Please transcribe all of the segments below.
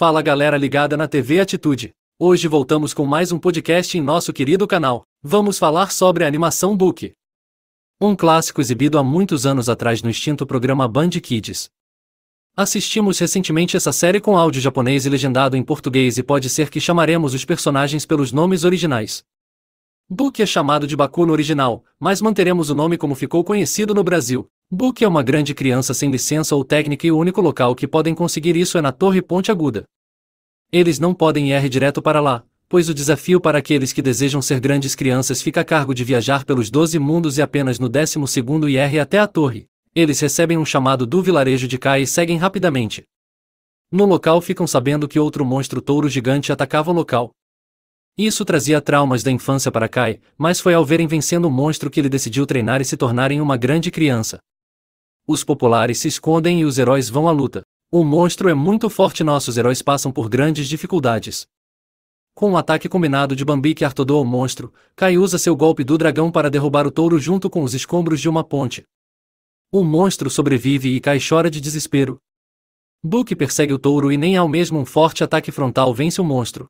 Fala galera ligada na TV Atitude. Hoje voltamos com mais um podcast em nosso querido canal. Vamos falar sobre a animação Book. Um clássico exibido há muitos anos atrás no extinto programa Band Kids. Assistimos recentemente essa série com áudio japonês e legendado em português e pode ser que chamaremos os personagens pelos nomes originais. Book é chamado de Baku no original, mas manteremos o nome como ficou conhecido no Brasil, Book é uma grande criança sem licença ou técnica e o único local que podem conseguir isso é na Torre Ponte Aguda. Eles não podem ir direto para lá, pois o desafio para aqueles que desejam ser grandes crianças fica a cargo de viajar pelos 12 mundos e apenas no 12 segundo IR até a torre. Eles recebem um chamado do vilarejo de Kai e seguem rapidamente. No local ficam sabendo que outro monstro touro gigante atacava o local. Isso trazia traumas da infância para Kai, mas foi ao verem vencendo o monstro que ele decidiu treinar e se tornar em uma grande criança. Os populares se escondem e os heróis vão à luta. O monstro é muito forte, nossos heróis passam por grandes dificuldades. Com um ataque combinado de Bambi e Artodô ao monstro, Kai usa seu golpe do dragão para derrubar o touro junto com os escombros de uma ponte. O monstro sobrevive e Kai chora de desespero. Book persegue o touro e nem ao mesmo um forte ataque frontal vence o monstro.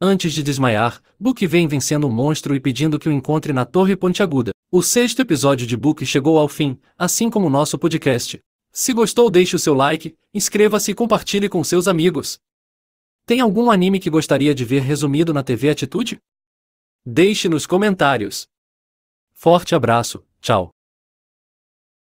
Antes de desmaiar, Book vem vencendo o monstro e pedindo que o encontre na Torre Pontiaguda. O sexto episódio de Book chegou ao fim, assim como o nosso podcast. Se gostou, deixe o seu like, inscreva-se e compartilhe com seus amigos. Tem algum anime que gostaria de ver resumido na TV Atitude? Deixe nos comentários. Forte abraço, tchau.